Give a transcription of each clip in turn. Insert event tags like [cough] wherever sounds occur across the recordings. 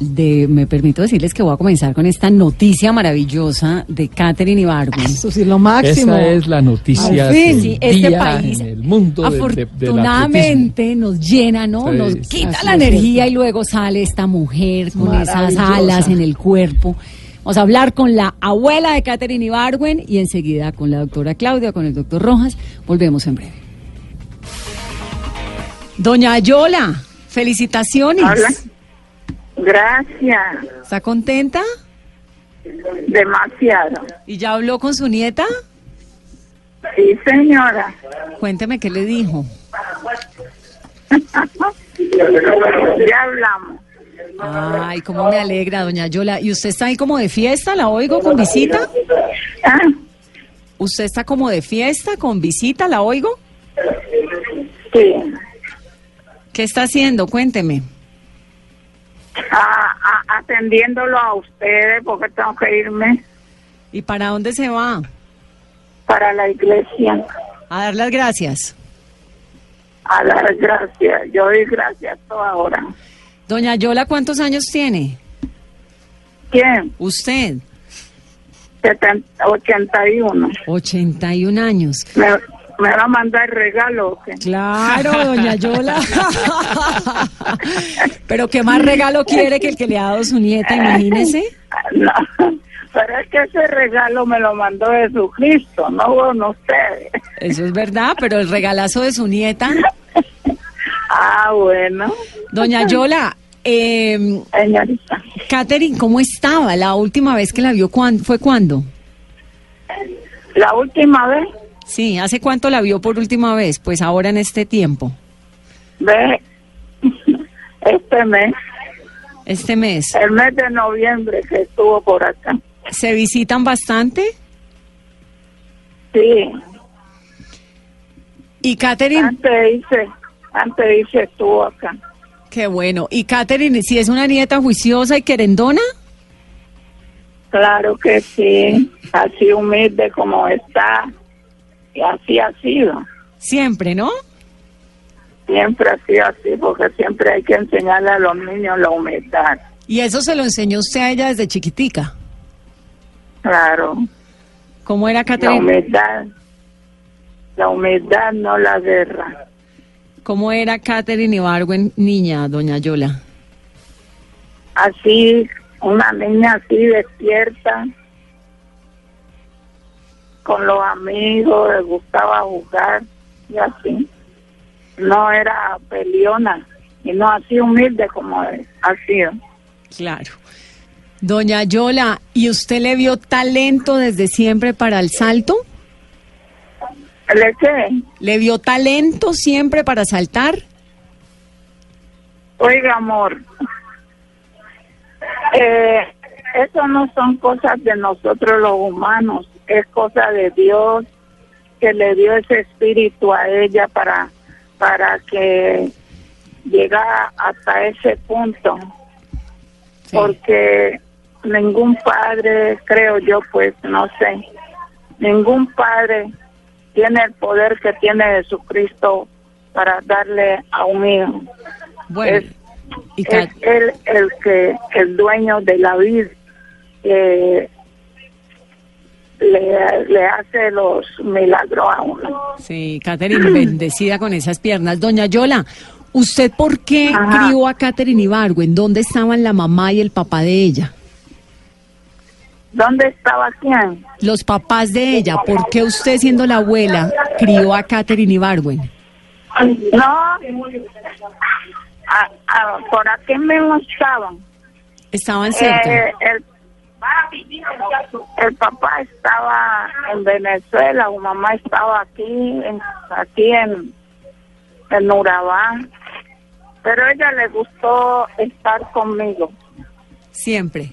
de, me permito decirles que voy a comenzar con esta noticia maravillosa de Catherine Ibargüen. Eso sí, lo máximo. Esa es la noticia del sí, este día país en el mundo de- de- del afortunadamente nos llena, ¿no? Sí, nos quita la energía cierto. y luego sale esta mujer con esas alas en el cuerpo. Vamos a hablar con la abuela de Catherine Ibargüen y enseguida con la doctora Claudia, con el doctor Rojas. Volvemos en breve. Doña Yola, felicitaciones. Hola. Gracias, ¿Está contenta? demasiado. ¿Y ya habló con su nieta? Sí, señora. Cuénteme qué le dijo. [laughs] Ya hablamos. Ay, cómo me alegra, doña Yola. ¿Y usted está ahí como de fiesta? ¿La oigo con visita? Ah, ¿Usted está como de fiesta con visita? ¿La oigo? Sí. ¿Qué está haciendo? Cuénteme. Ah, atendiéndolo a ustedes porque tengo que irme ¿Y para dónde se va? para la iglesia A dar las gracias. a dar gracias. Yo doy gracias toda hora. Doña Yola, ¿cuántos años tiene? ¿Quién? Usted. 70, 81. 81 años. Me, me va a mandar regalo. ¿o qué? Claro, doña Yola. [laughs] Pero ¿qué más regalo quiere que el que le ha dado su nieta? Imagínese. [laughs] No, pero es que ese regalo me lo mandó Jesucristo, no con ustedes. Eso es verdad, pero el regalazo de su nieta. [laughs] Ah, bueno. Doña Yola, eh, Señorita. Catherine, ¿cómo estaba? La última vez que la vio, ¿cuán- ¿fue cuándo? La última vez, Sí, ¿hace cuánto la vio por última vez? Pues ahora en este tiempo, ve, [laughs] este mes, este mes. el mes de noviembre que estuvo por acá. ¿Se visitan bastante? Sí, Y Catherine, antes dice, antes dice estuvo acá. qué bueno. ¿Y Catherine, si es una nieta juiciosa y querendona? Claro que sí, así humilde como está, así ha sido. Siempre, ¿no? Siempre ha sido así, porque siempre hay que enseñarle a los niños la humildad. Y eso se lo enseñó usted a ella desde chiquitica. Claro, ¿Cómo era la Catherine? humildad, la humildad no la guerra. ¿Cómo era Catherine Ibargüen, niña, doña Yola? así, una niña así despierta, con los amigos, le gustaba jugar y así. No era peleona y no así humilde como ha sido. Claro. Doña Yola, ¿y usted le vio talento desde siempre para el salto? ¿Le qué? ¿Le vio talento siempre para saltar? Oiga, amor, eh, eso no son cosas de nosotros los humanos, es cosa de Dios que le dio ese espíritu a ella para, para que llegara hasta ese punto. Sí. Porque ningún padre, creo yo, pues no sé, ningún padre tiene el poder que tiene Jesucristo para darle a un hijo Bueno, es, y es él el que el dueño de la vida eh, le, le hace los milagros a uno. sí, Catherine, [clears throat] bendecida con esas piernas. Doña Yola, ¿usted por qué Ajá. crió a Catherine Ibargüen? ¿Dónde estaban la mamá y el papá de ella? ¿Dónde estaba quién? Los papás de ella, ¿por qué usted siendo la abuela crió a Catherine Ibargüen? No, a- a- por aquí mismo estaban. Estaban cerca. Eh, el, el papá estaba en Venezuela, su mamá estaba aquí, en, aquí en, en Urabá. Pero a ella le gustó estar conmigo. Siempre.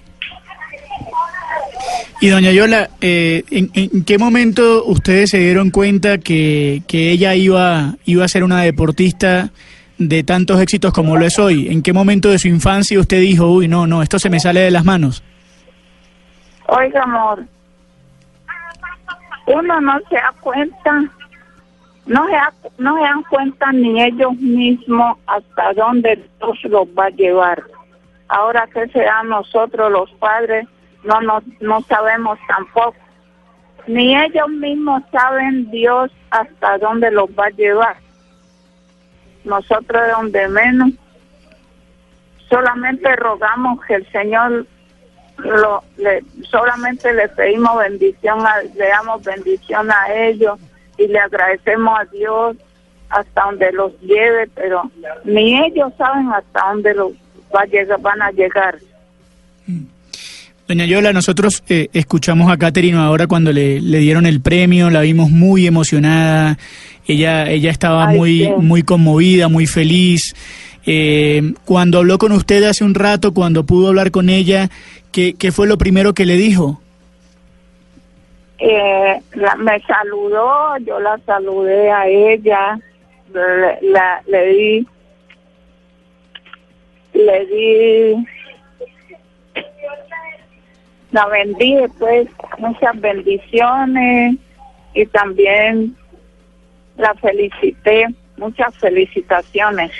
Y doña Yola, eh, ¿en, en qué momento ustedes se dieron cuenta que, que ella iba, iba a ser una deportista de tantos éxitos como lo es hoy? ¿En qué momento de su infancia usted dijo, uy, no, no, esto se me sale de las manos? Oiga, amor, uno no se da cuenta, no se, da- no se dan cuenta ni ellos mismos hasta dónde Dios los va a llevar. Ahora que sea nosotros los padres, no, no, no sabemos tampoco. Ni ellos mismos saben Dios hasta dónde los va a llevar. Nosotros de donde menos. Solamente rogamos que el Señor lo, le, solamente le pedimos bendición, a, le damos bendición a ellos y le agradecemos a Dios hasta donde los lleve, pero ni ellos saben hasta dónde los va a llegar, van a llegar. Doña Yola, nosotros eh, escuchamos a Caterina ahora cuando le, le, dieron el premio, la vimos muy emocionada, ella, ella estaba Ay, muy, sí. muy conmovida, muy feliz. Eh, cuando habló con usted hace un rato, cuando pudo hablar con ella, ¿qué, fue lo primero que le dijo? Eh, la- me saludó, yo la saludé a ella, le, la- le di, le di, la bendice pues muchas bendiciones y también la felicité, muchas felicitaciones.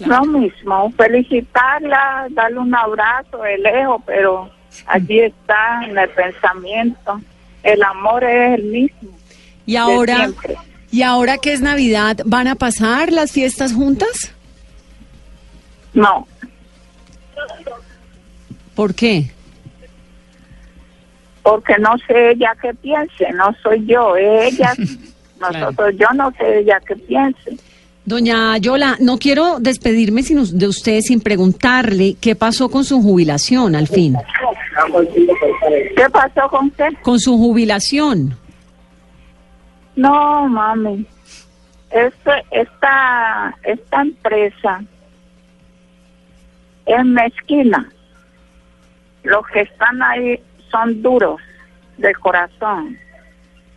Lo mismo, felicitarla, darle un abrazo de lejos, pero allí está en el pensamiento. El amor es el mismo. Y ahora, y ahora que es Navidad, ¿van a pasar las fiestas juntas? No, ¿Por qué? porque no sé ella qué piense, no soy yo, es ella. [laughs] Nosotros, yo no sé ella qué piense. Doña Yola, no quiero despedirme sin de usted sin preguntarle qué pasó con su jubilación al fin. ¿Qué pasó con usted? Con su jubilación. No, mami. Este, esta, esta empresa es mezquina. Los que están ahí son duros de corazón.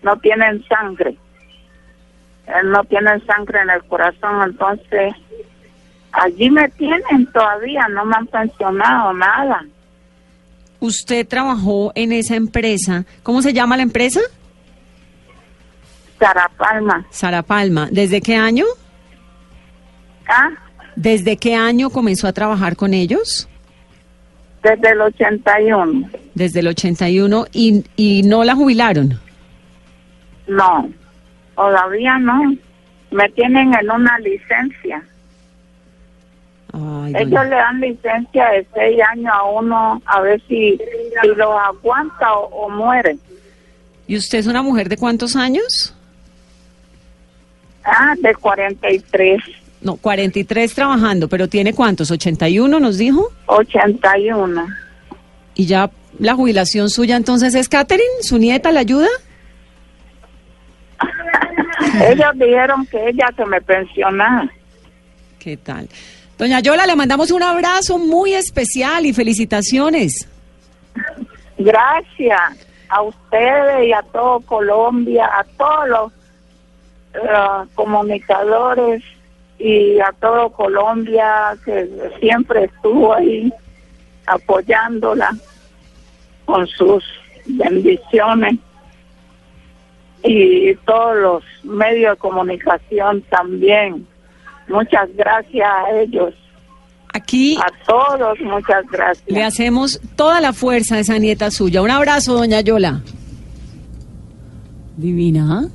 No tienen sangre. Eh, No tienen sangre en el corazón. Entonces, allí me tienen todavía. No me han pensionado nada. Usted trabajó en esa empresa. ¿Cómo se llama la empresa? Sara Palma. Sara Palma. ¿Desde qué año? ¿Ah? ¿Desde qué año comenzó a trabajar con ellos? Desde el 81. Desde el 81 y, y no la jubilaron. No, todavía no. Me tienen en una licencia. Ay, Ellos doña- le dan licencia de seis años a uno a ver si, si los aguanta o, o muere. ¿Y usted es una mujer de cuántos años? Ah, de 43, No, 43 trabajando, pero ¿tiene cuántos? ¿81 nos dijo? 81. Y ya la jubilación suya entonces es Catherine, su nieta, ¿la ayuda? Ellos dijeron que ella se me pensionara. ¿Qué tal? Doña Yola, le mandamos un abrazo muy especial y felicitaciones. Gracias a ustedes y a todo Colombia, a todos los eh, comunicadores y a todo Colombia que siempre estuvo ahí apoyándola con sus bendiciones y todos los medios de comunicación también. Muchas gracias a ellos, Aquí a todos, muchas gracias. le hacemos toda la fuerza a esa nieta suya. Un abrazo, doña Yola. Divina.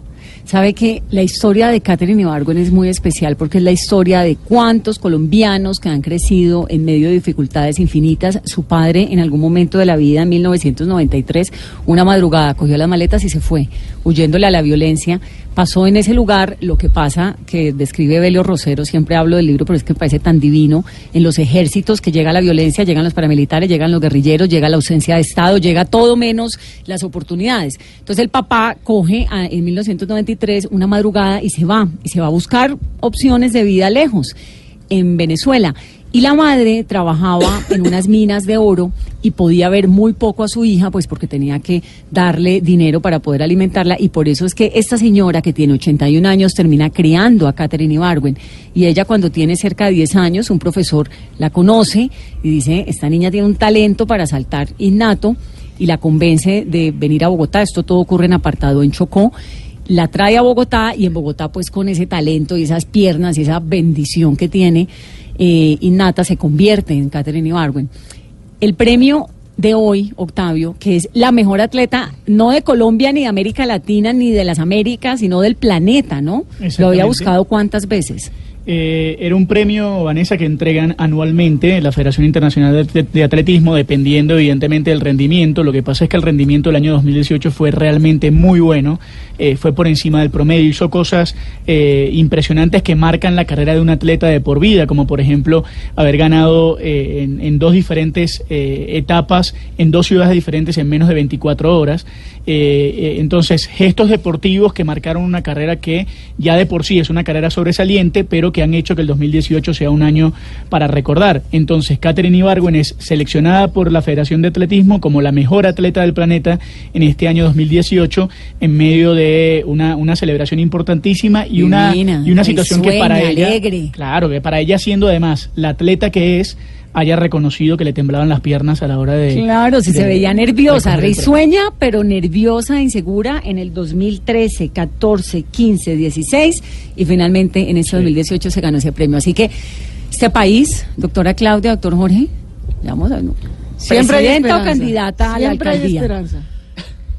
Sabe que la historia de Catherine Ibargüen es muy especial porque es la historia de cuántos colombianos que han crecido en medio de dificultades infinitas. Su padre en algún momento de la vida, en 1993, una madrugada cogió las maletas y se fue, huyéndole a la violencia. Pasó en ese lugar lo que pasa, que describe Belio Rosero, siempre hablo del libro, pero es que parece tan divino, en los ejércitos que llega la violencia, llegan los paramilitares, llegan los guerrilleros, llega la ausencia de Estado, llega todo menos las oportunidades. Entonces el papá coge en 1993 una madrugada y se va, y se va a buscar opciones de vida lejos, en Venezuela. Y la madre trabajaba en unas minas de oro y podía ver muy poco a su hija, pues porque tenía que darle dinero para poder alimentarla. Y por eso es que esta señora, que tiene 81 años, termina criando a Catherine Ibargüen. Y ella, cuando tiene cerca de 10 años, un profesor la conoce y dice: Esta niña tiene un talento para saltar innato. Y la convence de venir a Bogotá. Esto todo ocurre en apartado en Chocó la trae a Bogotá y en Bogotá pues con ese talento y esas piernas y esa bendición que tiene eh, innata se convierte en Catherine Ibargüen. El premio de hoy, Octavio, que es la mejor atleta no de Colombia ni de América Latina ni de las Américas, sino del planeta, ¿no? Lo había buscado cuántas veces. Eh, era un premio, Vanessa, que entregan anualmente la Federación Internacional de, Atletismo, dependiendo evidentemente del rendimiento. Lo que pasa es que el rendimiento del año 2018 fue realmente muy bueno, eh, fue por encima del promedio, hizo cosas eh, impresionantes que marcan la carrera de un atleta de por vida, como por ejemplo haber ganado en, en, dos diferentes etapas, en dos ciudades diferentes en menos de 24 horas. entonces, gestos deportivos que marcaron una carrera que ya de por sí es una carrera sobresaliente, pero que han hecho que el 2018 sea un año para recordar. Entonces, Catherine Ibargüen es seleccionada por la Federación de Atletismo como la mejor atleta del planeta en este año 2018 en medio de una, una celebración importantísima y una, y una situación que para ella, claro, que para ella siendo además la atleta que es, haya reconocido que le temblaban las piernas a la hora de... Claro, si se veía nerviosa, risueña, pero nerviosa, insegura en el 2013, 14, 15, 16 y finalmente en este 2018 se ganó ese premio. Así que este país, doctora Claudia, doctor Jorge, vamos a... Siempre presidenta o candidata a la alcaldía. Hay esperanza.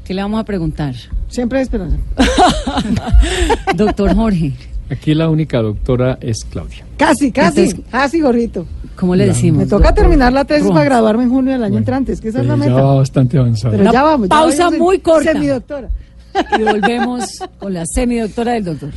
¿Qué le vamos a preguntar? Siempre hay esperanza. [laughs] doctor Jorge. Aquí la única doctora es Claudia. Casi, casi, casi, gorrito. ¿Cómo le decimos? Me toca terminar la tesis para graduarme en junio del año entrante, es que esa es la meta. Ya bastante avanzado. Pero ya vamos. Pausa muy corta. Semidoctora. Y volvemos con la semidoctora del doctor.